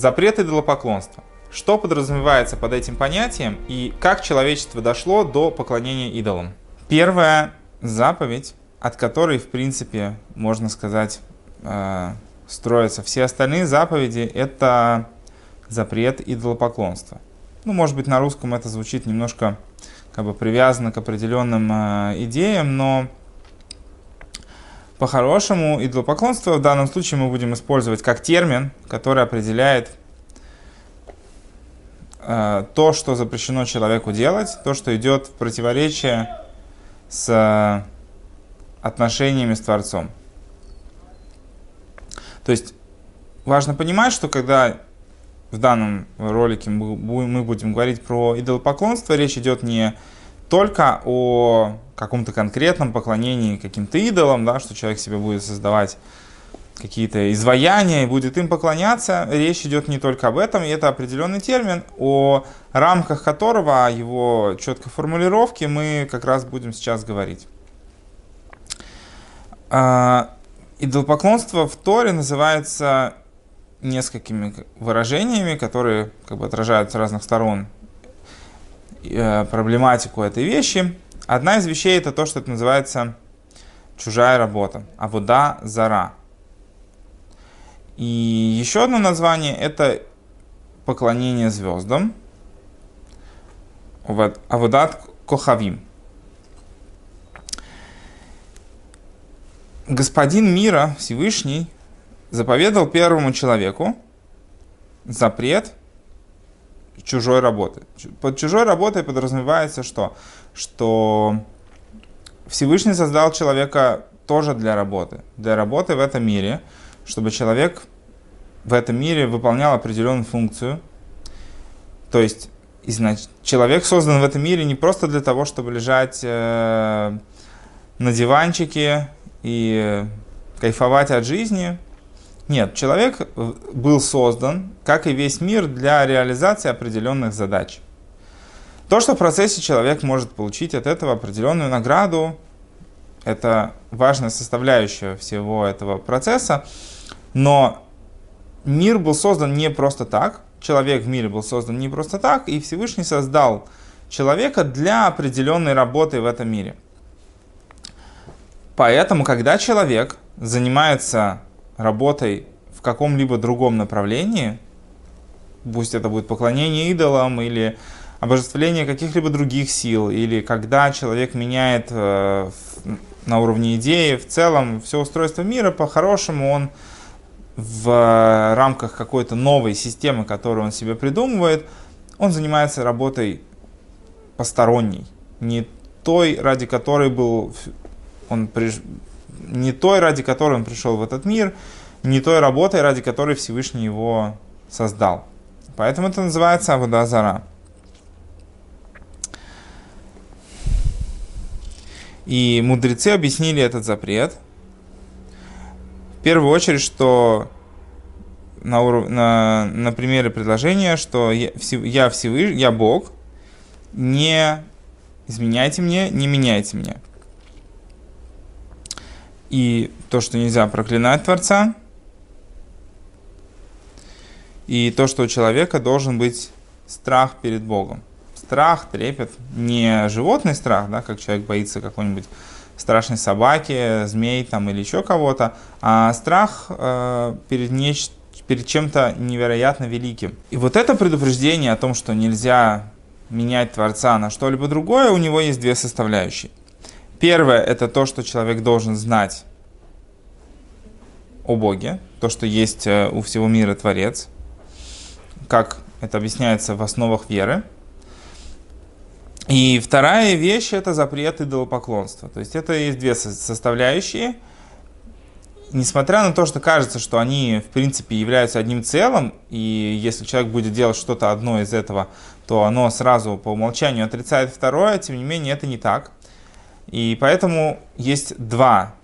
Запрет идолопоклонства. Что подразумевается под этим понятием и как человечество дошло до поклонения идолам? Первая заповедь, от которой, в принципе, можно сказать, э, строятся все остальные заповеди, это запрет идолопоклонства. Ну, может быть, на русском это звучит немножко как бы привязано к определенным э, идеям, но по-хорошему идолопоклонство в данном случае мы будем использовать как термин, который определяет э, то, что запрещено человеку делать, то, что идет в противоречие с э, отношениями с Творцом. То есть важно понимать, что когда в данном ролике мы будем говорить про идолопоклонство, речь идет не только о каком-то конкретном поклонении каким-то идолам, да, что человек себе будет создавать какие-то изваяния и будет им поклоняться. Речь идет не только об этом, и это определенный термин, о рамках которого, о его четкой формулировке мы как раз будем сейчас говорить. А, идолопоклонство в Торе называется несколькими выражениями, которые как бы отражают с разных сторон проблематику этой вещи. Одна из вещей это то, что это называется чужая работа, а вода зара. И еще одно название это поклонение звездам, аводат кохавим. Господин мира, Всевышний, заповедал первому человеку запрет чужой работы. Под чужой работой подразумевается что? Что Всевышний создал человека тоже для работы. Для работы в этом мире, чтобы человек в этом мире выполнял определенную функцию. То есть человек создан в этом мире не просто для того, чтобы лежать э, на диванчике и кайфовать от жизни, нет, человек э, был создан, как и весь мир, для реализации определенных задач. То, что в процессе человек может получить от этого определенную награду, это важная составляющая всего этого процесса, но мир был создан не просто так, человек в мире был создан не просто так, и Всевышний создал человека для определенной работы в этом мире. Поэтому, когда человек занимается работой в каком-либо другом направлении, пусть это будет поклонение идолам или обожествление каких-либо других сил, или когда человек меняет э, на уровне идеи, в целом все устройство мира, по-хорошему он в рамках какой-то новой системы, которую он себе придумывает, он занимается работой посторонней, не той, ради которой был он не той, ради которой он пришел в этот мир, не той работой, ради которой Всевышний его создал. Поэтому это называется Авудазара. И мудрецы объяснили этот запрет. В первую очередь, что на, на, на примере предложения, что я, я Всевышний, я Бог, не изменяйте мне, не меняйте меня и то, что нельзя проклинать Творца, и то, что у человека должен быть страх перед Богом. Страх, трепет, не животный страх, да, как человек боится какой-нибудь страшной собаки, змей там, или еще кого-то, а страх э, перед, неч- перед чем-то невероятно великим. И вот это предупреждение о том, что нельзя менять Творца на что-либо другое, у него есть две составляющие. Первое – это то, что человек должен знать о Боге, то, что есть э, у всего мира Творец, как это объясняется в основах веры. И вторая вещь – это запрет идолопоклонства. То есть это есть две составляющие. Несмотря на то, что кажется, что они, в принципе, являются одним целым, и если человек будет делать что-то одно из этого, то оно сразу по умолчанию отрицает второе, тем не менее это не так. И поэтому есть два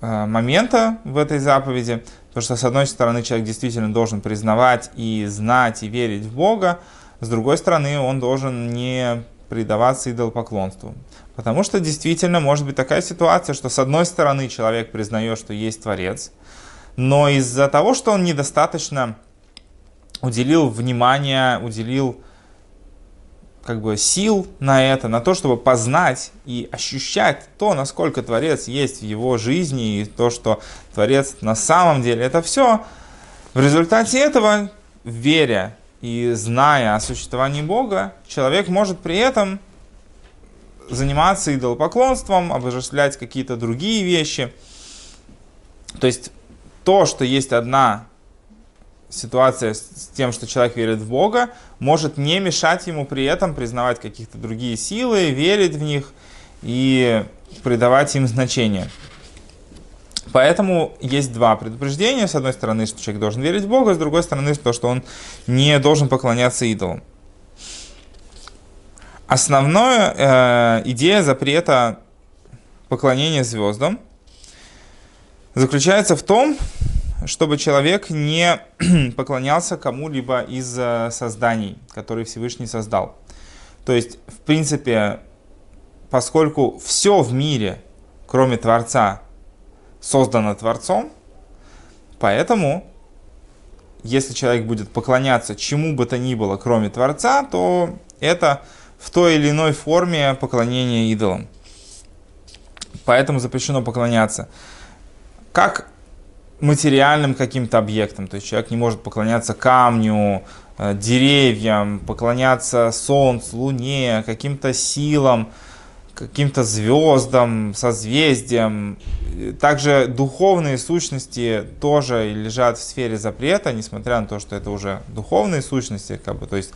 э, момента в этой заповеди. То, что с одной стороны человек действительно должен признавать и знать и верить в Бога, с другой стороны он должен не предаваться идолопоклонству. Потому что действительно может быть такая ситуация, что с одной стороны человек признает, что есть Творец, но из-за того, что он недостаточно уделил внимание, уделил как бы сил на это, на то, чтобы познать и ощущать то, насколько Творец есть в его жизни, и то, что Творец на самом деле это все. В результате этого, веря и зная о существовании Бога, человек может при этом заниматься идолопоклонством, обожествлять какие-то другие вещи. То есть то, что есть одна ситуация с тем, что человек верит в Бога, может не мешать ему при этом признавать каких-то другие силы, верить в них и придавать им значение. Поэтому есть два предупреждения. С одной стороны, что человек должен верить в Бога, с другой стороны, то, что он не должен поклоняться идолам. Основная э, идея запрета поклонения звездам заключается в том, чтобы человек не поклонялся кому-либо из э, созданий, которые Всевышний создал. То есть, в принципе, поскольку все в мире, кроме Творца, создано Творцом, поэтому, если человек будет поклоняться чему бы то ни было, кроме Творца, то это в той или иной форме поклонение идолам. Поэтому запрещено поклоняться. Как материальным каким-то объектам. То есть человек не может поклоняться камню, э, деревьям, поклоняться солнцу, луне, каким-то силам, каким-то звездам, созвездиям. Также духовные сущности тоже лежат в сфере запрета, несмотря на то, что это уже духовные сущности, как бы, то есть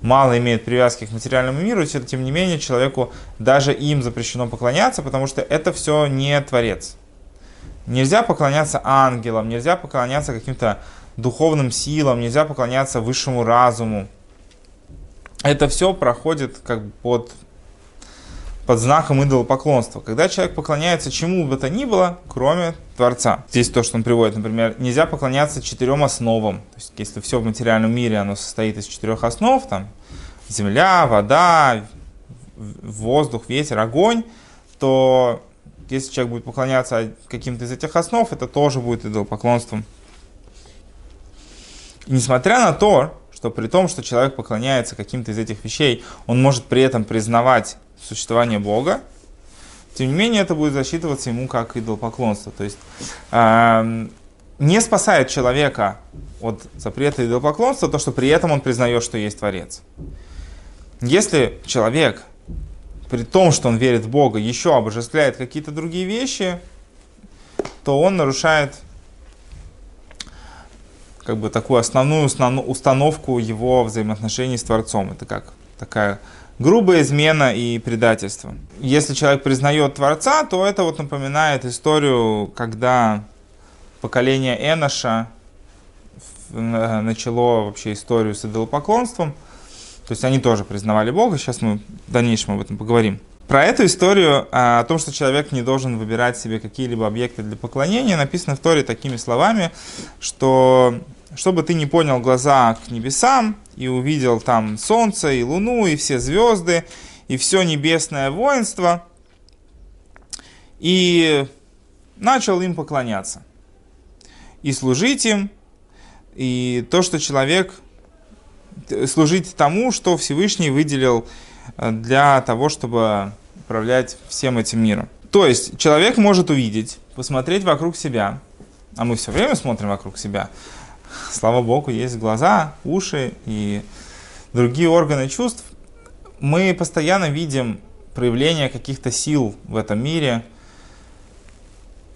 мало имеют привязки к материальному миру, тем не менее человеку даже им запрещено поклоняться, потому что это все не Творец. Нельзя поклоняться ангелам, нельзя поклоняться каким-то духовным силам, нельзя поклоняться высшему разуму. Это все проходит как бы под, под знаком идолопоклонства. Когда человек поклоняется чему бы то ни было, кроме Творца. Здесь то, что он приводит, например, нельзя поклоняться четырем основам. То есть, если все в материальном мире, оно состоит из четырех основ, там, земля, вода, воздух, ветер, огонь, то если человек будет поклоняться каким-то из этих основ, это тоже будет идолопоклонством. И несмотря на то, что при том, что человек поклоняется каким-то из этих вещей, он может при этом признавать существование Бога, тем не менее это будет засчитываться ему как идолопоклонство. То есть э, не спасает человека от запрета идолопоклонства то, что при этом он признает, что есть Творец. Если человек при том, что он верит в Бога, еще обожествляет какие-то другие вещи, то он нарушает как бы такую основную установку его взаимоотношений с Творцом. Это как такая грубая измена и предательство. Если человек признает Творца, то это вот напоминает историю, когда поколение Эноша начало вообще историю с идолопоклонством – то есть они тоже признавали Бога. Сейчас мы в дальнейшем об этом поговорим. Про эту историю а, о том, что человек не должен выбирать себе какие-либо объекты для поклонения, написано в Торе такими словами, что чтобы ты не понял глаза к небесам и увидел там солнце и луну и все звезды и все небесное воинство, и начал им поклоняться и служить им, и то, что человек служить тому, что Всевышний выделил э, для того, чтобы управлять всем этим миром. То есть человек может увидеть, посмотреть вокруг себя, а мы все время смотрим вокруг себя. Слава Богу, есть глаза, уши и другие органы чувств. Мы постоянно видим проявление каких-то сил в этом мире –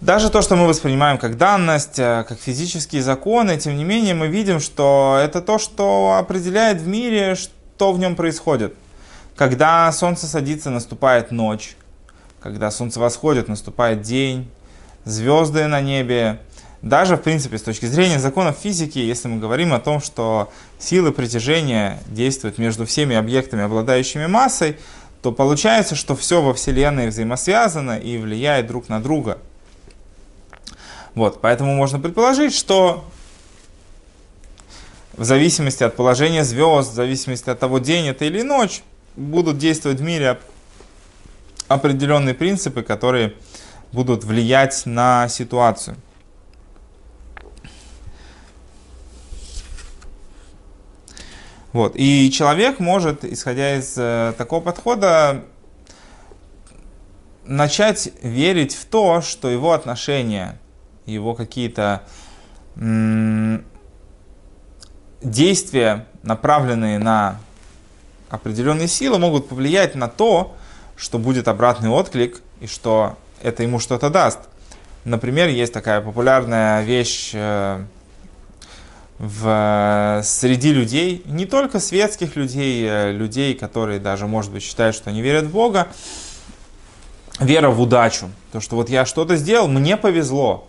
даже то, что мы воспринимаем как данность, э, как физические законы, тем не менее мы видим, что это то, что определяет в мире, что в нем происходит. Когда солнце садится, наступает ночь. Когда солнце восходит, наступает день. Звезды на небе. Даже, в принципе, с точки зрения законов физики, если мы говорим о том, что силы притяжения действуют между всеми объектами, обладающими массой, то получается, что все во Вселенной взаимосвязано и влияет друг на друга – вот, поэтому можно предположить, что в зависимости от положения звезд, в зависимости от того, день это или ночь, будут действовать в мире определенные принципы, которые будут влиять на ситуацию. Вот. И человек может, исходя из э, такого подхода, начать верить в то, что его отношения, его какие-то действия, направленные на определенные силы, могут повлиять на то, что будет обратный отклик и что это ему что-то даст. Например, есть такая популярная вещь э, в, среди людей, не только светских людей, э, людей, которые даже, может быть, считают, что они верят в Бога, вера в удачу. То, что вот я что-то сделал, мне повезло.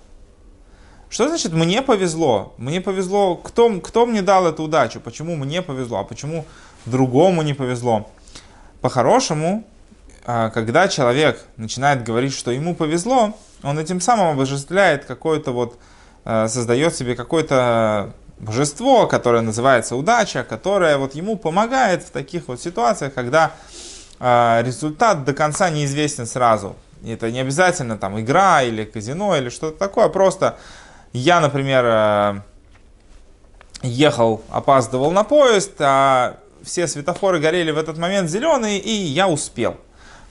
Что значит мне повезло? Мне повезло, кто, кто мне дал эту удачу? Почему мне повезло? А почему другому не повезло? По-хорошему, а, когда человек начинает говорить, что ему повезло, он этим самым обожествляет какое-то вот, а, создает себе какое-то божество, которое называется удача, которое вот ему помогает в таких вот ситуациях, когда а, результат до конца неизвестен сразу. Это не обязательно там игра или казино или что-то такое, просто я, например, ехал, опаздывал на поезд, а все светофоры горели в этот момент зеленые, и я успел.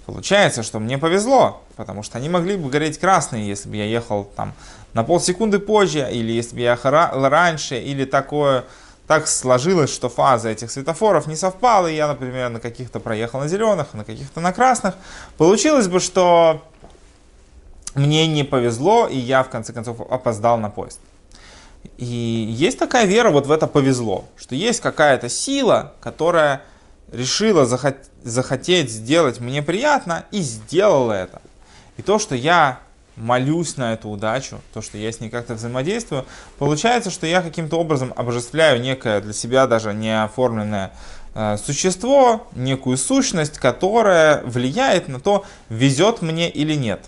Получается, что мне повезло, потому что они могли бы гореть красные, если бы я ехал там на полсекунды позже, или если бы я ехал раньше, или такое, так сложилось, что фаза этих светофоров не совпала, и я, например, на каких-то проехал на зеленых, на каких-то на красных. Получилось бы, что мне не повезло, и я, в конце концов, опоздал на поезд. И есть такая вера вот в это повезло, что есть какая-то сила, которая решила захот- захотеть сделать мне приятно и сделала это. И то, что я молюсь на эту удачу, то, что я с ней как-то взаимодействую, получается, что я каким-то образом обожествляю некое для себя даже не оформленное э, существо, некую сущность, которая влияет на то, везет мне или нет.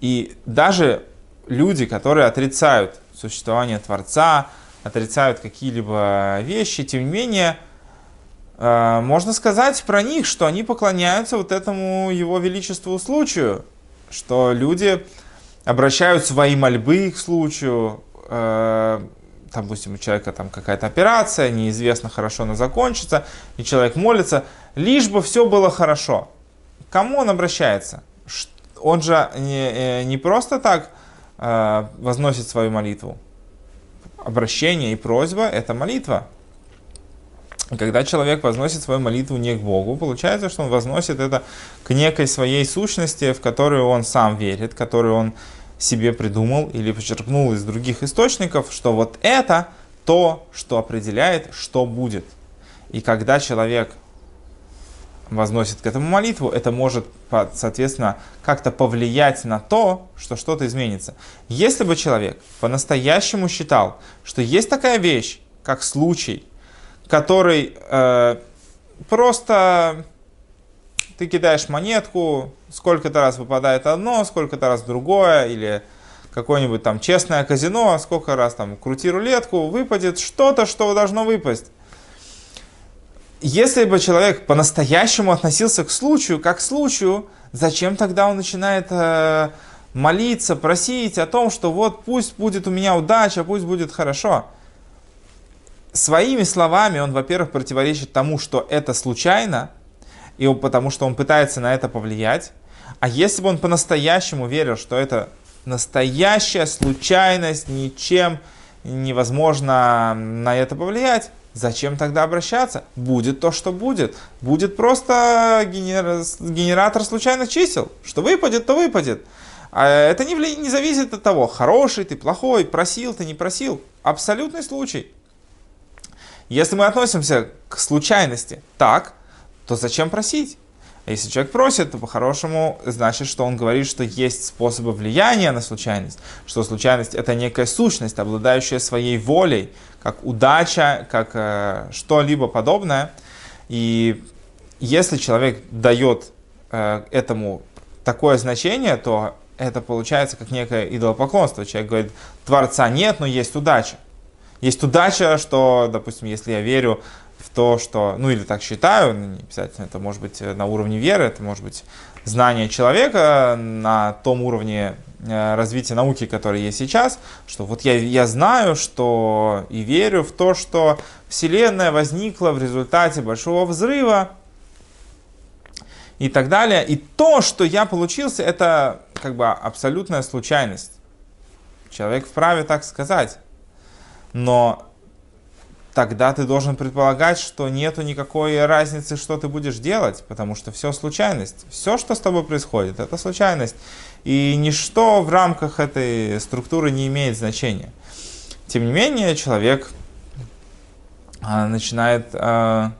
И даже люди, которые отрицают существование Творца, отрицают какие-либо вещи, тем не менее, Э, можно сказать про них, что они поклоняются вот этому его величеству случаю, что люди обращают свои мольбы к случаю, э, там, допустим, у человека там какая-то операция, неизвестно, хорошо она закончится, и человек молится, лишь бы все было хорошо. Кому он обращается? Он же не, э, не просто так возносит свою молитву. Обращение и просьба – это молитва. Когда человек возносит свою молитву не к Богу, получается, что он возносит это к некой своей сущности, в которую он сам верит, которую он себе придумал или почерпнул из других источников, что вот это то, что определяет, что будет. И когда человек возносит к этому молитву, это может, соответственно, как-то повлиять на то, что что-то изменится. Если бы человек по-настоящему считал, что есть такая вещь, как случай, который э, просто ты кидаешь монетку, сколько-то раз выпадает одно, сколько-то раз другое, или какое-нибудь там честное казино, сколько раз там крути рулетку, выпадет что-то, что должно выпасть. Если бы человек по-настоящему относился к случаю, как к случаю, зачем тогда он начинает э, молиться, просить о том, что вот пусть будет у меня удача, пусть будет хорошо своими словами он, во-первых, противоречит тому, что это случайно, и потому что он пытается на это повлиять. А если бы он по-настоящему верил, что это настоящая случайность, ничем невозможно на это повлиять, зачем тогда обращаться? Будет то, что будет. Будет просто генератор случайных чисел. Что выпадет, то выпадет. А это не, не зависит от того, хороший ты, плохой, просил ты, не просил. Абсолютный случай. Если мы относимся к случайности так, то зачем просить? А если человек просит, то по-хорошему значит, что он говорит, что есть способы влияния на случайность, что случайность это некая сущность, обладающая своей волей, как удача, как э, что-либо подобное. И если человек дает э, этому такое значение, то это получается как некое идолопоклонство. Человек говорит, Творца нет, но есть удача. Есть удача, что, допустим, если я верю в то, что, ну или так считаю, ну, не обязательно это может быть на уровне веры, это может быть знание человека на том уровне э, развития науки, которое есть сейчас, что вот я, я знаю, что и верю в то, что Вселенная возникла в результате большого взрыва и так далее. И то, что я получился, это как бы абсолютная случайность. Человек вправе так сказать. Но тогда ты должен предполагать, что нету никакой разницы, что ты будешь делать, потому что все случайность. Все, что с тобой происходит, это случайность. И ничто в рамках этой структуры не имеет значения. Тем не менее, человек а, начинает а,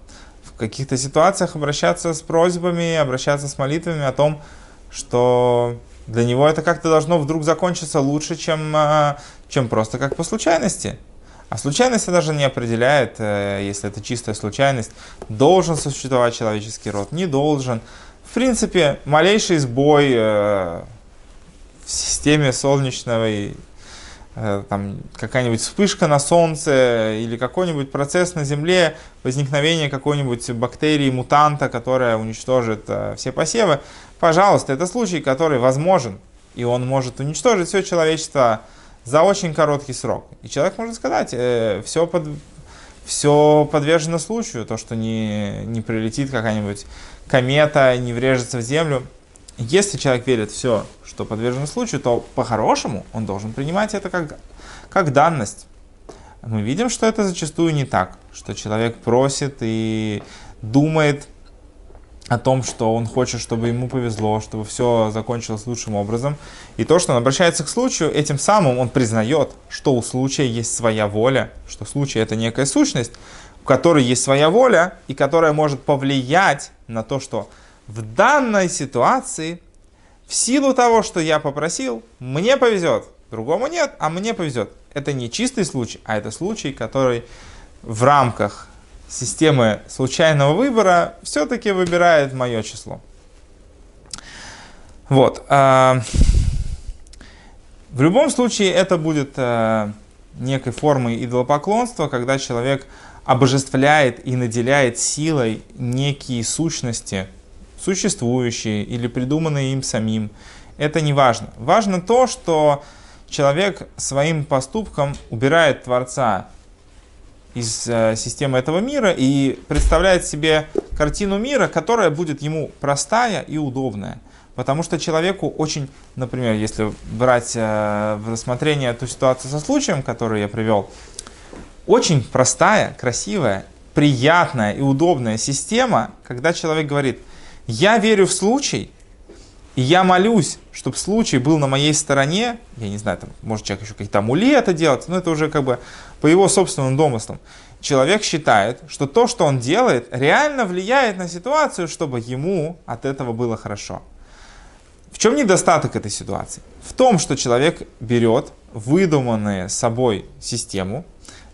в каких-то ситуациях обращаться с просьбами, обращаться с молитвами о том, что для него это как-то должно вдруг закончиться лучше, чем, а, чем просто как по случайности. А случайность даже не определяет, э, если это чистая случайность, должен существовать человеческий род, не должен. В принципе, малейший сбой э, в системе солнечного э, там какая-нибудь вспышка на солнце или какой-нибудь процесс на Земле, возникновение какой-нибудь бактерии, мутанта, которая уничтожит все посевы, пожалуйста, это случай, который возможен, и он может уничтожить все человечество за очень короткий срок. И человек может сказать, э, все, под, все подвержено случаю, то, что не, не прилетит какая-нибудь комета, не врежется в землю. Если человек верит все, что подвержено случаю, то по-хорошему он должен принимать это как, как данность. Мы видим, что это зачастую не так, что человек просит и думает, о том, что он хочет, чтобы ему повезло, чтобы все закончилось лучшим образом. И то, что он обращается к случаю, этим самым он признает, что у случая есть своя воля, что случай это некая сущность, у которой есть своя воля и которая может повлиять на то, что в данной ситуации, в силу того, что я попросил, мне повезет, другому нет, а мне повезет. Это не чистый случай, а это случай, который в рамках системы случайного выбора все-таки выбирает мое число. Вот. А, в любом случае это будет а, некой формой идолопоклонства, когда человек обожествляет и наделяет силой некие сущности, существующие или придуманные им самим. Это не важно. Важно то, что человек своим поступком убирает Творца из э, системы этого мира и представляет себе картину мира, которая будет ему простая и удобная. Потому что человеку очень, например, если брать э, в рассмотрение ту ситуацию со случаем, который я привел, очень простая, красивая, приятная и удобная система, когда человек говорит, я верю в случай, и я молюсь, чтобы случай был на моей стороне, я не знаю, там, может человек еще какие-то амулеты делать, но это уже как бы по его собственным домыслам. Человек считает, что то, что он делает, реально влияет на ситуацию, чтобы ему от этого было хорошо. В чем недостаток этой ситуации? В том, что человек берет выдуманную собой систему,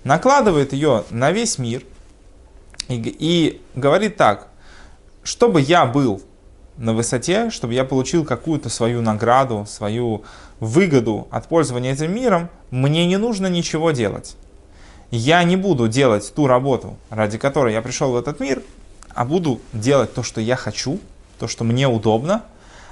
накладывает ее на весь мир и, и говорит так, чтобы я был на высоте, чтобы я получил какую-то свою награду, свою выгоду от пользования этим миром, мне не нужно ничего делать. Я не буду делать ту работу, ради которой я пришел в этот мир, а буду делать то, что я хочу, то, что мне удобно.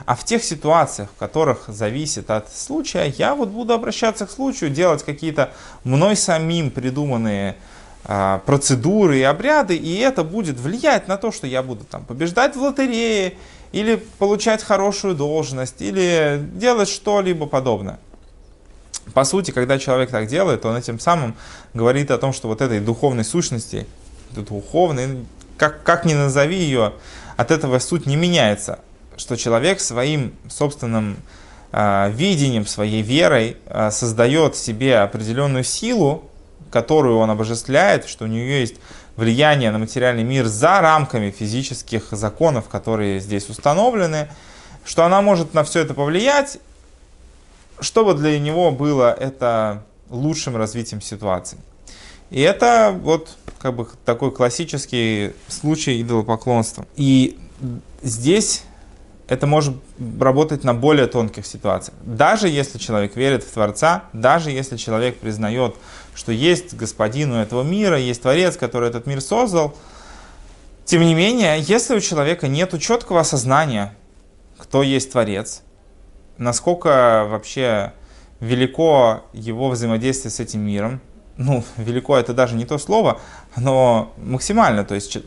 А в тех ситуациях, в которых зависит от случая, я вот буду обращаться к случаю, делать какие-то мной самим придуманные а, процедуры и обряды, и это будет влиять на то, что я буду там побеждать в лотерее или получать хорошую должность, или делать что-либо подобное. По сути, когда человек так делает, он этим самым говорит о том, что вот этой духовной сущности, духовной, как, как ни назови ее, от этого суть не меняется. Что человек своим собственным э, видением, своей верой э, создает себе определенную силу, которую он обожествляет, что у нее есть влияние на материальный мир за рамками физических законов, которые здесь установлены, что она может на все это повлиять, чтобы для него было это лучшим развитием ситуации. И это вот как бы такой классический случай идолопоклонства. И здесь это может работать на более тонких ситуациях. Даже если человек верит в Творца, даже если человек признает, что есть господин у этого мира, есть Творец, который этот мир создал, тем не менее, если у человека нет четкого осознания, кто есть Творец, насколько вообще велико его взаимодействие с этим миром. Ну, велико это даже не то слово, но максимально. То есть,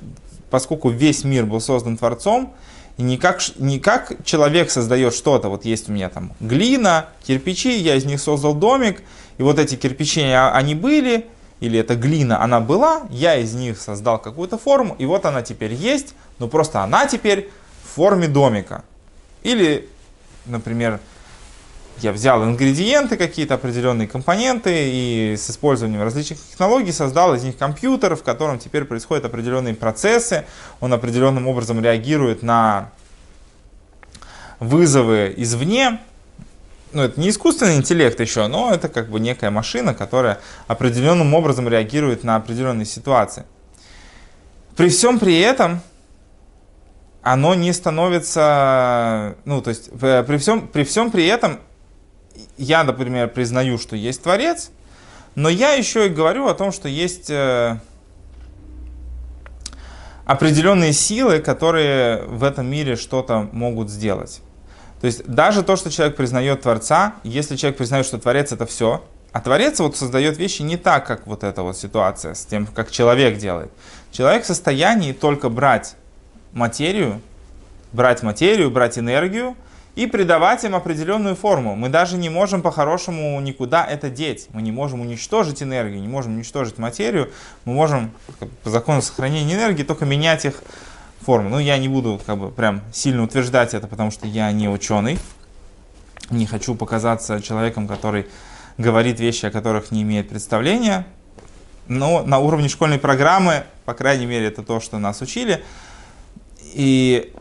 поскольку весь мир был создан Творцом, и не как, не как человек создает что-то, вот есть у меня там глина, кирпичи, я из них создал домик, и вот эти кирпичи, а, они были, или эта глина, она была, я из них создал какую-то форму, и вот она теперь есть, но просто она теперь в форме домика. Или, например, я взял ингредиенты, какие-то определенные компоненты и с использованием различных технологий создал из них компьютер, в котором теперь происходят определенные процессы, он определенным образом реагирует на вызовы извне. Ну, это не искусственный интеллект еще, но это как бы некая машина, которая определенным образом реагирует на определенные ситуации. При всем при этом оно не становится, ну, то есть при всем, при всем при этом я, например, признаю, что есть Творец, но я еще и говорю о том, что есть э, определенные силы, которые в этом мире что-то могут сделать. То есть даже то, что человек признает Творца, если человек признает, что Творец это все, а Творец вот создает вещи не так, как вот эта вот ситуация с тем, как человек делает. Человек в состоянии только брать материю, брать материю, брать энергию – и придавать им определенную форму. Мы даже не можем по-хорошему никуда это деть. Мы не можем уничтожить энергию, не можем уничтожить материю. Мы можем по закону сохранения энергии только менять их форму. Ну, я не буду как бы прям сильно утверждать это, потому что я не ученый. Не хочу показаться человеком, который говорит вещи, о которых не имеет представления. Но на уровне школьной программы, по крайней мере, это то, что нас учили. И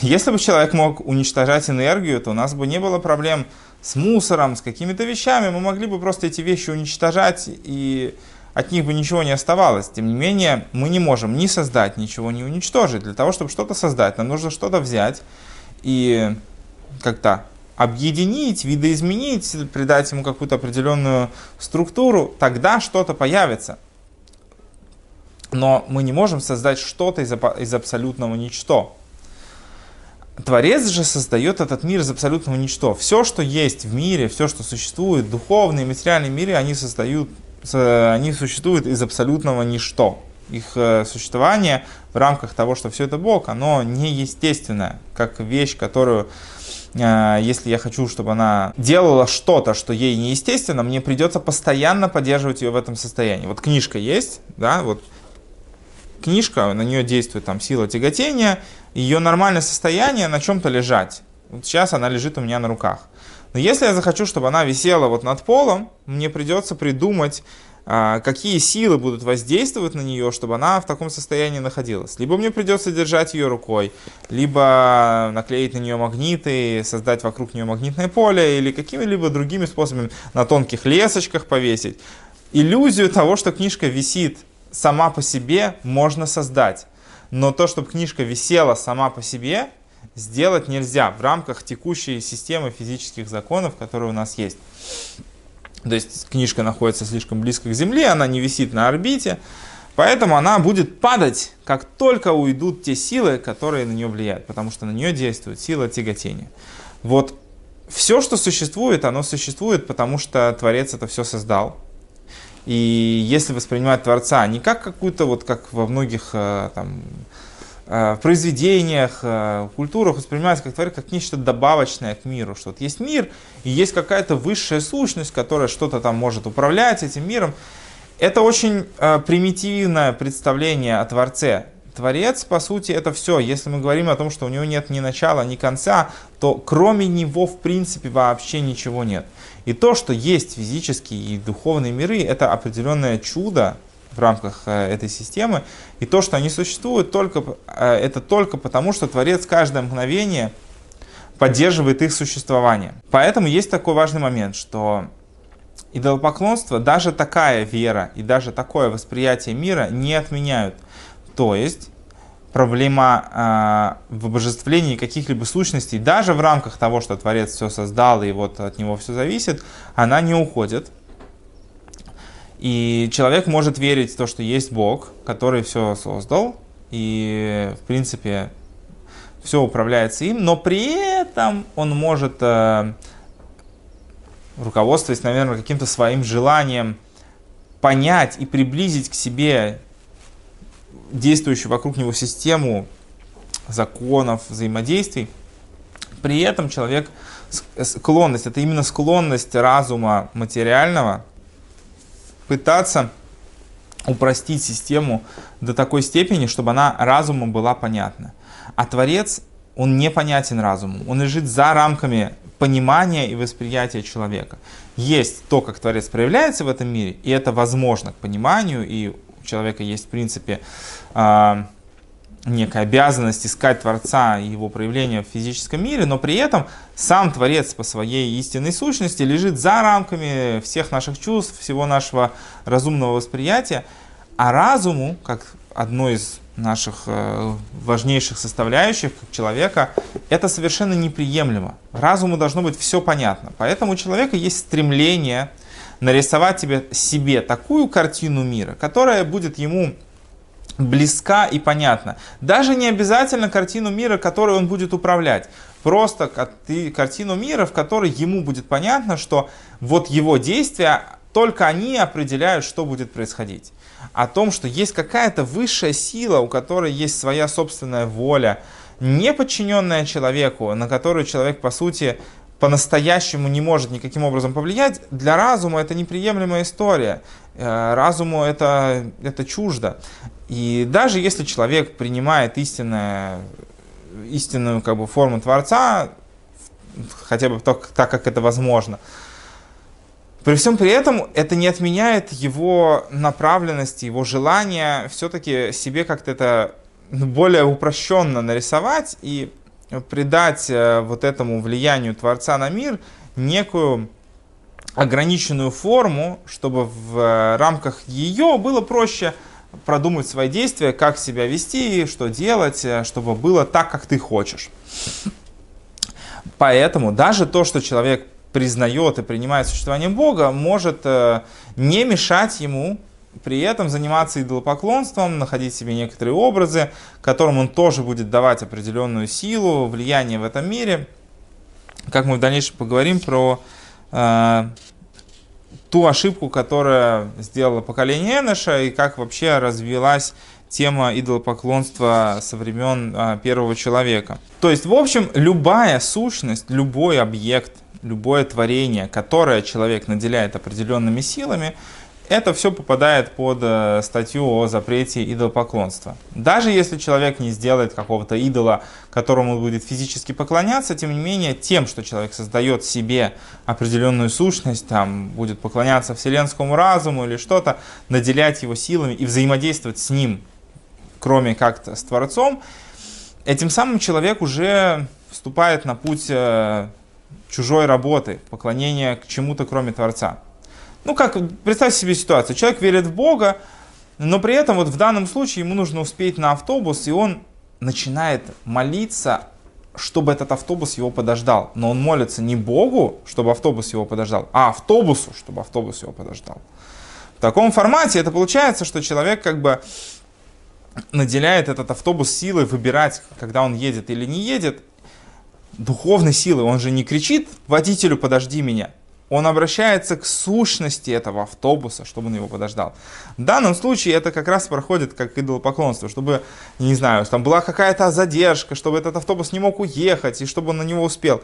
если бы человек мог уничтожать энергию, то у нас бы не было проблем с мусором, с какими-то вещами. Мы могли бы просто эти вещи уничтожать, и от них бы ничего не оставалось. Тем не менее, мы не можем ни создать, ничего не уничтожить. Для того, чтобы что-то создать, нам нужно что-то взять и как-то объединить, видоизменить, придать ему какую-то определенную структуру, тогда что-то появится. Но мы не можем создать что-то из, из абсолютного ничто. Творец же создает этот мир из абсолютного ничто. Все, что есть в мире, все, что существует, духовные, материальные миры, они, создают, они существуют из абсолютного ничто. Их э, существование в рамках того, что все это Бог, оно неестественное, как вещь, которую э, если я хочу, чтобы она делала что-то, что ей неестественно, мне придется постоянно поддерживать ее в этом состоянии. Вот книжка есть, да, вот книжка, на нее действует там сила тяготения, ее нормальное состояние на чем-то лежать. Вот сейчас она лежит у меня на руках. Но если я захочу, чтобы она висела вот над полом, мне придется придумать, а, какие силы будут воздействовать на нее, чтобы она в таком состоянии находилась. Либо мне придется держать ее рукой, либо наклеить на нее магниты, создать вокруг нее магнитное поле, или какими-либо другими способами на тонких лесочках повесить. Иллюзию того, что книжка висит сама по себе, можно создать. Но то, чтобы книжка висела сама по себе, сделать нельзя в рамках текущей системы физических законов, которые у нас есть. То есть книжка находится слишком близко к Земле, она не висит на орбите, поэтому она будет падать, как только уйдут те силы, которые на нее влияют, потому что на нее действует сила тяготения. Вот все, что существует, оно существует, потому что Творец это все создал. И если воспринимать Творца не как какую-то, вот как во многих э, там, э, произведениях, э, культурах воспринимается как Творец, как нечто добавочное к миру, что вот есть мир, и есть какая-то высшая сущность, которая что-то там может управлять этим миром, это очень примитивное представление о Творце. Творец, по сути, это все. Если мы говорим о том, что у него нет ни начала, ни конца, то кроме него, в принципе, вообще ничего нет. И то, что есть физические и духовные миры, это определенное чудо в рамках э, этой системы. И то, что они существуют, только, э, это только потому, что Творец каждое мгновение поддерживает их существование. Поэтому есть такой важный момент, что идолопоклонство, даже такая вера и даже такое восприятие мира не отменяют. То есть проблема э, в обожествлении каких-либо сущностей, даже в рамках того, что Творец все создал и вот от него все зависит, она не уходит. И человек может верить в то, что есть Бог, который все создал, и в принципе все управляется им, но при этом он может, э, руководствуясь, наверное, каким-то своим желанием понять и приблизить к себе действующую вокруг него систему законов, взаимодействий, при этом человек склонность, это именно склонность разума материального пытаться упростить систему до такой степени, чтобы она разумом была понятна. А Творец, он непонятен разумом, он лежит за рамками понимания и восприятия человека. Есть то, как Творец проявляется в этом мире, и это возможно к пониманию, и у человека есть, в принципе, а, некая обязанность искать Творца и его проявления в физическом мире, но при этом сам Творец по своей истинной сущности лежит за рамками всех наших чувств, всего нашего разумного восприятия, а разуму, как одной из наших э, важнейших составляющих как человека, это совершенно неприемлемо. Разуму должно быть все понятно. Поэтому у человека есть стремление нарисовать тебе, себе такую картину мира, которая будет ему близка и понятна. Даже не обязательно картину мира, которой он будет управлять. Просто картину мира, в которой ему будет понятно, что вот его действия, только они определяют, что будет происходить. О том, что есть какая-то высшая сила, у которой есть своя собственная воля, не подчиненная человеку, на которую человек, по сути, по-настоящему не может никаким образом повлиять, для разума это неприемлемая история. Э, разуму это, это чуждо. И даже если человек принимает истинное, истинную как бы, форму Творца, хотя бы так, так, как это возможно, при всем при этом это не отменяет его направленности, его желания все-таки себе как-то это более упрощенно нарисовать и придать э, вот этому влиянию Творца на мир некую ограниченную форму, чтобы в э, рамках ее было проще продумать свои действия, как себя вести, что делать, э, чтобы было так, как ты хочешь. Поэтому даже то, что человек признает и принимает существование Бога, может не мешать ему при этом заниматься идолопоклонством, находить себе некоторые образы, которым он тоже будет давать определенную силу, влияние в этом мире. Как мы в дальнейшем поговорим про э, ту ошибку, которая сделала поколение Эноша и как вообще развилась тема идолопоклонства со времен а, первого человека. То есть, в общем, любая сущность, любой объект, любое творение, которое человек наделяет определенными силами, это все попадает под э, статью о запрете идолопоклонства. Даже если человек не сделает какого-то идола, которому он будет физически поклоняться, тем не менее, тем, что человек создает себе определенную сущность, там, будет поклоняться вселенскому разуму или что-то, наделять его силами и взаимодействовать с ним, кроме как-то с Творцом, этим самым человек уже вступает на путь э, чужой работы, поклонения к чему-то, кроме Творца. Ну, как, представьте себе ситуацию. Человек верит в Бога, но при этом вот в данном случае ему нужно успеть на автобус, и он начинает молиться, чтобы этот автобус его подождал. Но он молится не Богу, чтобы автобус его подождал, а автобусу, чтобы автобус его подождал. В таком формате это получается, что человек как бы наделяет этот автобус силой выбирать, когда он едет или не едет, духовной силой. Он же не кричит водителю «подожди меня», он обращается к сущности этого автобуса, чтобы он его подождал. В данном случае это как раз проходит как идолопоклонство, чтобы, не знаю, там была какая-то задержка, чтобы этот автобус не мог уехать и чтобы он на него успел.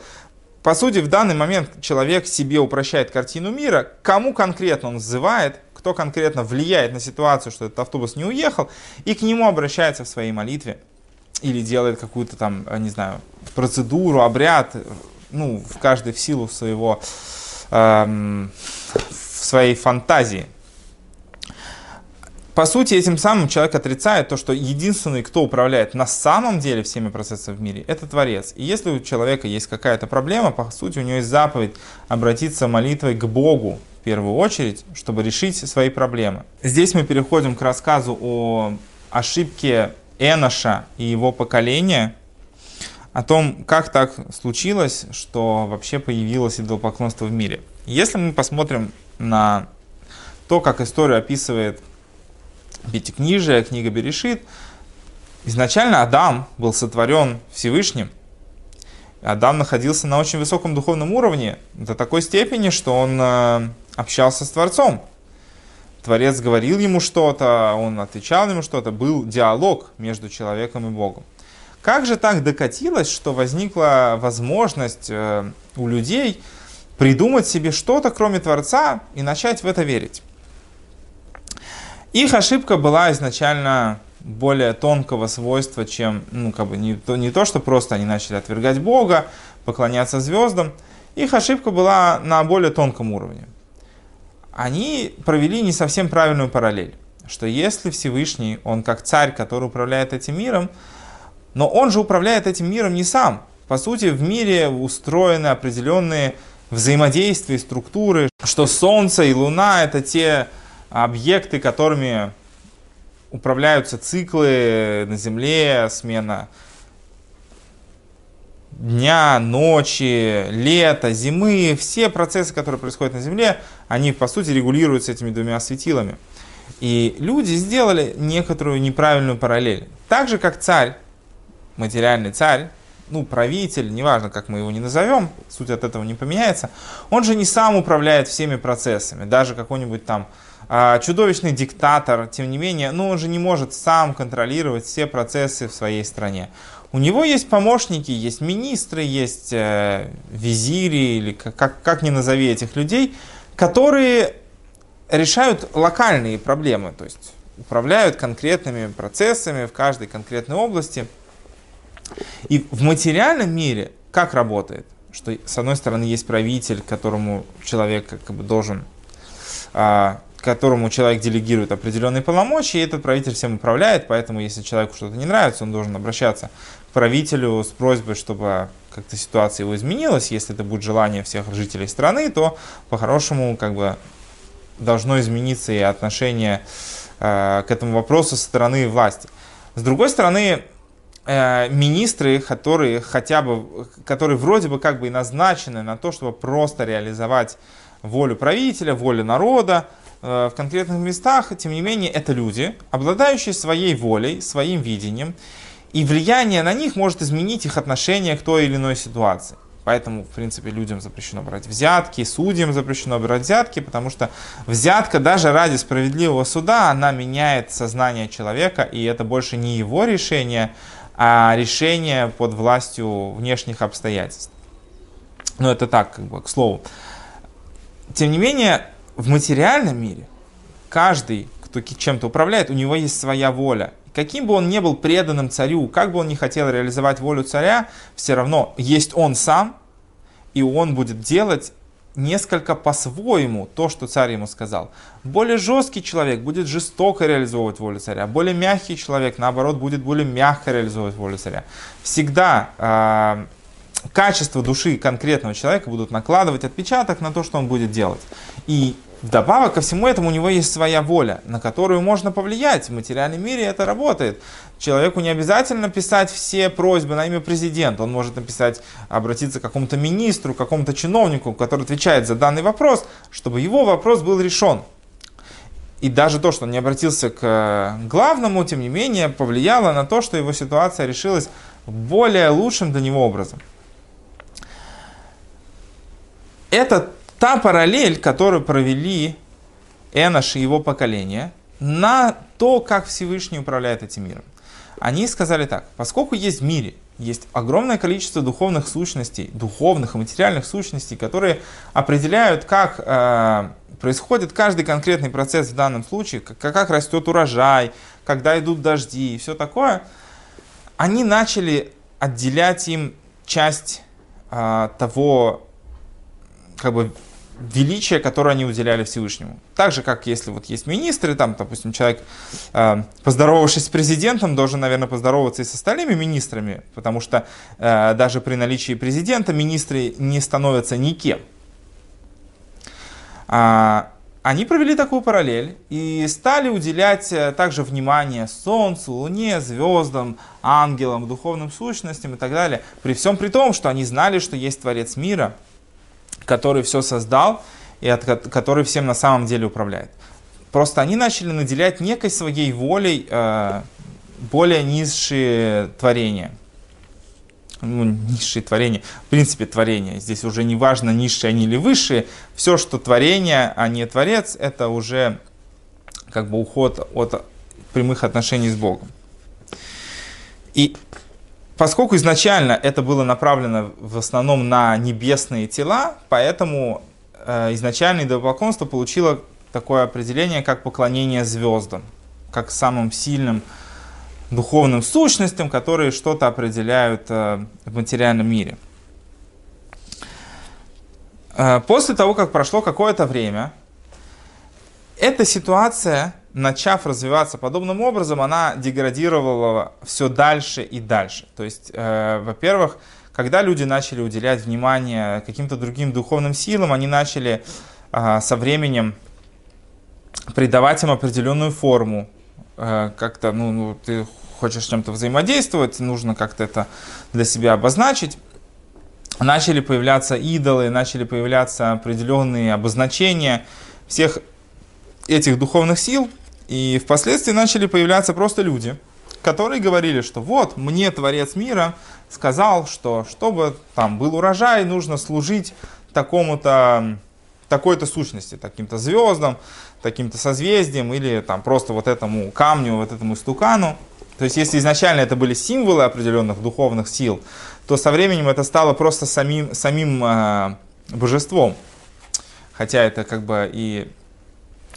По сути, в данный момент человек себе упрощает картину мира, кому конкретно он взывает, кто конкретно влияет на ситуацию, что этот автобус не уехал, и к нему обращается в своей молитве или делает какую-то там, не знаю, процедуру, обряд, ну, в каждой в силу своего Эм, в своей фантазии. По сути, этим самым человек отрицает то, что единственный, кто управляет на самом деле всеми процессами в мире, это Творец. И если у человека есть какая-то проблема, по сути, у него есть заповедь обратиться молитвой к Богу в первую очередь, чтобы решить свои проблемы. Здесь мы переходим к рассказу о ошибке Эноша и его поколения – о том, как так случилось, что вообще появилось идолопоклонство в мире. Если мы посмотрим на то, как историю описывает Пятикнижие, книга Берешит, изначально Адам был сотворен Всевышним. Адам находился на очень высоком духовном уровне, до такой степени, что он э, общался с Творцом. Творец говорил ему что-то, он отвечал ему что-то, был диалог между человеком и Богом. Как же так докатилось, что возникла возможность э, у людей придумать себе что-то, кроме Творца, и начать в это верить? Их ошибка была изначально более тонкого свойства, чем, ну, как бы не то, не то, что просто они начали отвергать Бога, поклоняться звездам. Их ошибка была на более тонком уровне они провели не совсем правильную параллель, что если Всевышний, он как царь, который управляет этим миром, но он же управляет этим миром не сам. По сути, в мире устроены определенные взаимодействия, структуры, что Солнце и Луна это те объекты, которыми управляются циклы на Земле, смена дня, ночи, лета, зимы, все процессы, которые происходят на Земле, они по сути регулируются этими двумя светилами. И люди сделали некоторую неправильную параллель. Так же, как царь, материальный царь, ну, правитель, неважно, как мы его не назовем, суть от этого не поменяется, он же не сам управляет всеми процессами. Даже какой-нибудь там а, чудовищный диктатор, тем не менее, ну, он же не может сам контролировать все процессы в своей стране. У него есть помощники, есть министры, есть э, визири, или как, как ни назови этих людей, которые решают локальные проблемы, то есть управляют конкретными процессами в каждой конкретной области. И в материальном мире как работает? Что с одной стороны есть правитель, которому человек как бы должен а, которому человек делегирует определенные полномочия, и этот правитель всем управляет, поэтому если человеку что-то не нравится, он должен обращаться к правителю с просьбой, чтобы как-то ситуация его изменилась. Если это будет желание всех жителей страны, то по-хорошему как бы должно измениться и отношение э, к этому вопросу со стороны власти. С другой стороны, министры, которые хотя бы, которые вроде бы как бы и назначены на то, чтобы просто реализовать волю правителя, волю народа, Э, в конкретных местах, тем не менее, это люди, обладающие своей волей, своим видением, и влияние на них может изменить их отношение к той или иной ситуации. Поэтому, в принципе, людям запрещено брать взятки, судьям запрещено брать взятки, потому что взятка даже ради справедливого суда, она меняет сознание человека, и это больше не его решение, а решение под властью внешних обстоятельств. Но это так, как бы, к слову. Тем не менее, в материальном мире каждый, кто чем-то управляет, у него есть своя воля. Каким бы он ни был преданным царю, как бы он ни хотел реализовать волю царя, все равно есть он сам, и он будет делать несколько по-своему то, что царь ему сказал. Более жесткий человек будет жестоко реализовывать волю царя, более мягкий человек, наоборот, будет более мягко реализовывать волю царя. Всегда э, качество души конкретного человека будут накладывать отпечаток на то, что он будет делать. И Вдобавок ко всему этому у него есть своя воля, на которую можно повлиять. В материальном мире это работает. Человеку не обязательно писать все просьбы на имя президента. Он может написать, обратиться к какому-то министру, к какому-то чиновнику, который отвечает за данный вопрос, чтобы его вопрос был решен. И даже то, что он не обратился к главному, тем не менее, повлияло на то, что его ситуация решилась более лучшим для него образом. Это та параллель, которую провели Энош и его поколение на то, как Всевышний управляет этим миром. Они сказали так, поскольку есть в мире, есть огромное количество духовных сущностей, духовных и материальных сущностей, которые определяют, как э, происходит каждый конкретный процесс в данном случае, как, как растет урожай, когда идут дожди и все такое, они начали отделять им часть э, того как бы величие, которое они уделяли Всевышнему. Так же, как если вот есть министры, там, допустим, человек, э, поздоровавшись с президентом, должен, наверное, поздороваться и с остальными министрами, потому что э, даже при наличии президента министры не становятся никем. А, они провели такую параллель и стали уделять э, также внимание Солнцу, Луне, звездам, ангелам, духовным сущностям и так далее. При всем при том, что они знали, что есть Творец мира – который все создал и от, который всем на самом деле управляет. Просто они начали наделять некой своей волей э, более низшие творения. Ну, низшие творения, в принципе, творения. Здесь уже не важно, низшие они или высшие. Все, что творение, а не творец, это уже как бы уход от прямых отношений с Богом. И поскольку изначально это было направлено в основном на небесные тела, поэтому э, изначально идолопоклонство получило такое определение, как поклонение звездам, как самым сильным духовным сущностям, которые что-то определяют э, в материальном мире. Э, после того, как прошло какое-то время, эта ситуация, начав развиваться подобным образом, она деградировала все дальше и дальше. То есть, э, во-первых, когда люди начали уделять внимание каким-то другим духовным силам, они начали со временем придавать им определенную форму, Э, как-то, ну, ну, ты хочешь с чем-то взаимодействовать, нужно как-то это для себя обозначить. Начали появляться идолы, начали появляться определенные обозначения всех этих духовных сил, и впоследствии начали появляться просто люди, которые говорили, что вот, мне Творец мира сказал, что чтобы там был урожай, нужно служить такому-то, такой-то сущности, таким-то звездам, таким-то созвездием или там просто вот этому камню, вот этому стукану. То есть если изначально это были символы определенных духовных сил, то со временем это стало просто самим, самим э, божеством. Хотя это как бы и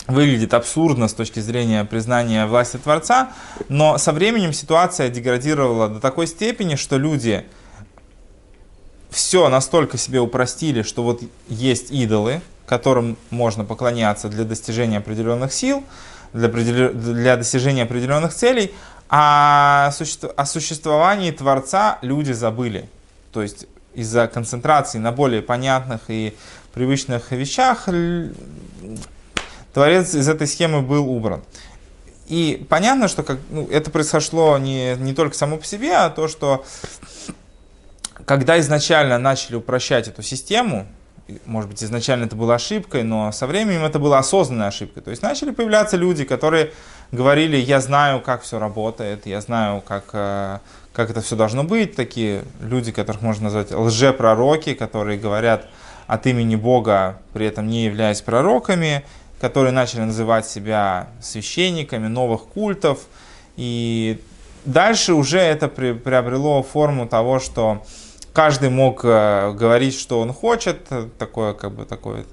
выглядит абсурдно с точки зрения признания власти Творца, но со временем ситуация деградировала до такой степени, что люди все настолько себе упростили, что вот есть идолы, которым можно поклоняться для достижения определенных сил, для, для достижения определенных целей, а о существовании Творца люди забыли. То есть из-за концентрации на более понятных и привычных вещах Творец из этой схемы был убран. И понятно, что как, ну, это произошло не, не только само по себе, а то, что когда изначально начали упрощать эту систему, может быть, изначально это было ошибкой, но со временем это была осознанная ошибка. То есть начали появляться люди, которые говорили, я знаю, как все работает, я знаю, как, э, как это все должно быть. Такие люди, которых можно назвать лжепророки, которые говорят от имени Бога, при этом не являясь пророками, которые начали называть себя священниками новых культов. И дальше уже это приобрело форму того, что каждый мог э, говорить, что он хочет, такое как бы такое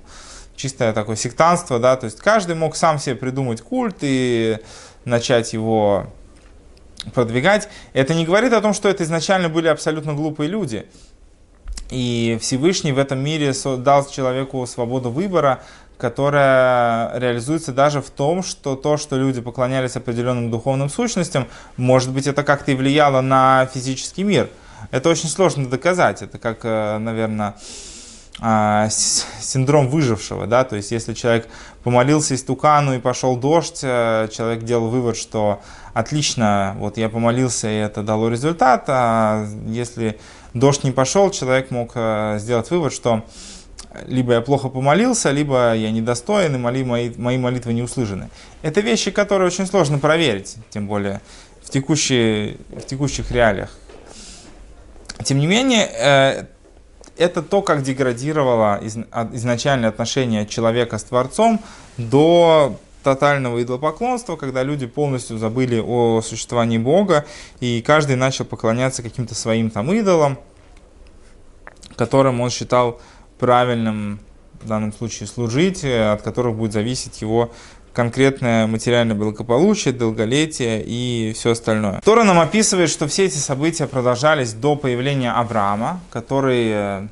чистое такое сектантство, да, то есть каждый мог сам себе придумать культ и начать его продвигать. Это не говорит о том, что это изначально были абсолютно глупые люди. И Всевышний в этом мире дал человеку свободу выбора, которая реализуется даже в том, что то, что люди поклонялись определенным духовным сущностям, может быть, это как-то и влияло на физический мир – это очень сложно доказать. Это как, э, наверное, а, синдром выжившего, да, то есть если человек помолился истукану и пошел дождь, э, человек делал вывод, что отлично, вот я помолился и это дало результат, а если дождь не пошел, человек мог э, сделать вывод, что либо я плохо помолился, либо я недостоин, и мои, мои, мои молитвы не услышаны. Это вещи, которые очень сложно проверить, тем более в, текущие, в текущих реалиях. Тем не менее, э, это то, как деградировало изначальное отношение человека с Творцом до тотального идолопоклонства, когда люди полностью забыли о существовании Бога, и каждый начал поклоняться каким-то своим там идолам, которым он считал правильным в данном случае служить, э, от которых будет зависеть его конкретное материальное благополучие, долголетие и все остальное. Тора нам описывает, что все эти события продолжались до появления Авраама, который э,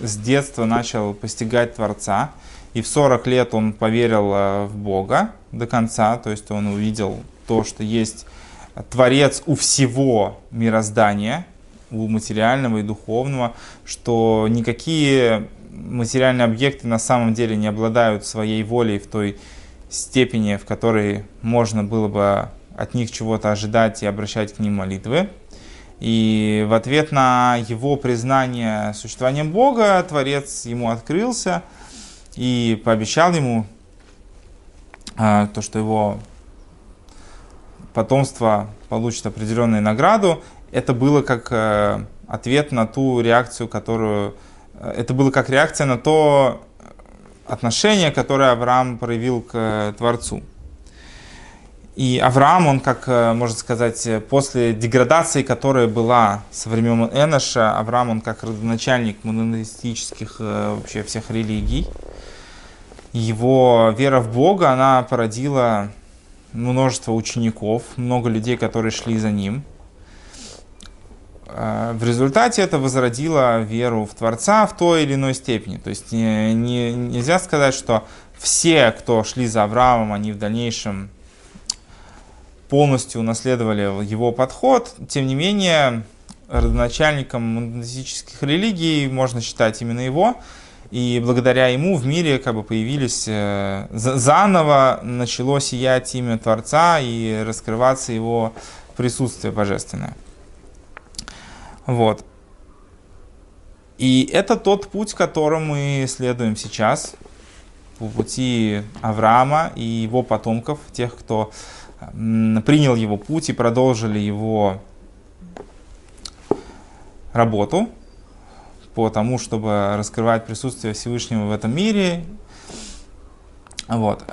с детства начал постигать Творца, и в 40 лет он поверил э, в Бога до конца, то есть он увидел то, что есть Творец у всего мироздания, у материального и духовного, что никакие материальные объекты на самом деле не обладают своей волей в той степени, в которой можно было бы от них чего-то ожидать и обращать к ним молитвы. И в ответ на его признание существованием Бога, Творец ему открылся и пообещал ему а, то, что его потомство получит определенную награду. Это было как э, ответ на ту реакцию, которую... Э, это было как реакция на то отношение, которое Авраам проявил к Творцу. И Авраам, он, как можно сказать, после деградации, которая была со времен Эноша, Авраам, он как родоначальник монотеистических вообще всех религий, его вера в Бога, она породила множество учеников, много людей, которые шли за ним. А, в результате это возродило веру в Творца в той или иной степени. То есть не, не, нельзя сказать, что все, кто шли за Авраамом, они в дальнейшем полностью унаследовали его подход. Тем не менее, родоначальником монотеистических религий можно считать именно его. И благодаря ему в мире как бы появились, э, заново начало сиять имя Творца и раскрываться его присутствие божественное. Вот. И это тот путь, которым мы следуем сейчас, по пути Авраама и его потомков, тех, кто принял его путь и продолжили его работу по тому, чтобы раскрывать присутствие Всевышнего в этом мире. Вот.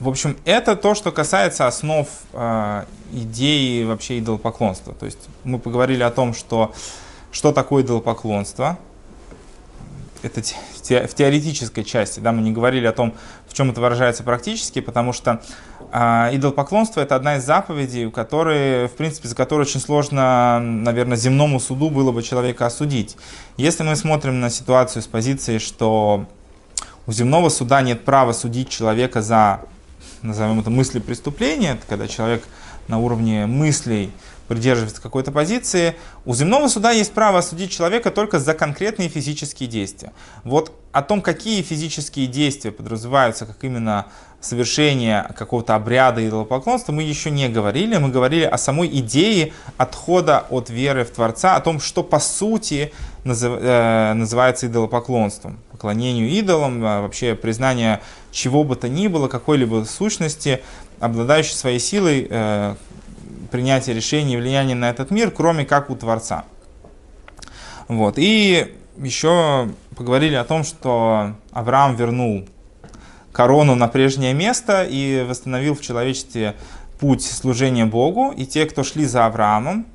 В общем, это то, что касается основ а, идеи вообще идолопоклонства. То есть мы поговорили о том, что, что такое идолопоклонство. Это в теоретической части, да, мы не говорили о том, в чем это выражается практически, потому что а, идолопоклонство это одна из заповедей, у которой, в принципе, за которую очень сложно, наверное, земному суду было бы человека осудить. Если мы смотрим на ситуацию с позиции, что у земного суда нет права судить человека за, назовем это, мысли преступления, когда человек на уровне мыслей придерживается какой-то позиции, у земного суда есть право осудить человека только за конкретные физические действия. Вот о том, какие физические действия подразумеваются, как именно совершение какого-то обряда идолопоклонства, мы еще не говорили. Мы говорили о самой идее отхода от веры в Творца, о том, что по сути э, называется идолопоклонством. Поклонению идолам, а вообще признание чего бы то ни было, какой-либо сущности, обладающей своей силой, э, принятия решений и влияния на этот мир, кроме как у Творца. Вот. И еще поговорили о том, что Авраам вернул корону на прежнее место и восстановил в человечестве путь служения Богу. И те, кто шли за Авраамом,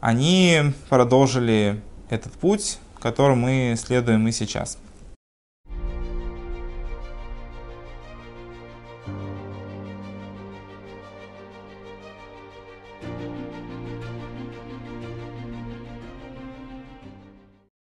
они продолжили этот путь, которым мы следуем и сейчас.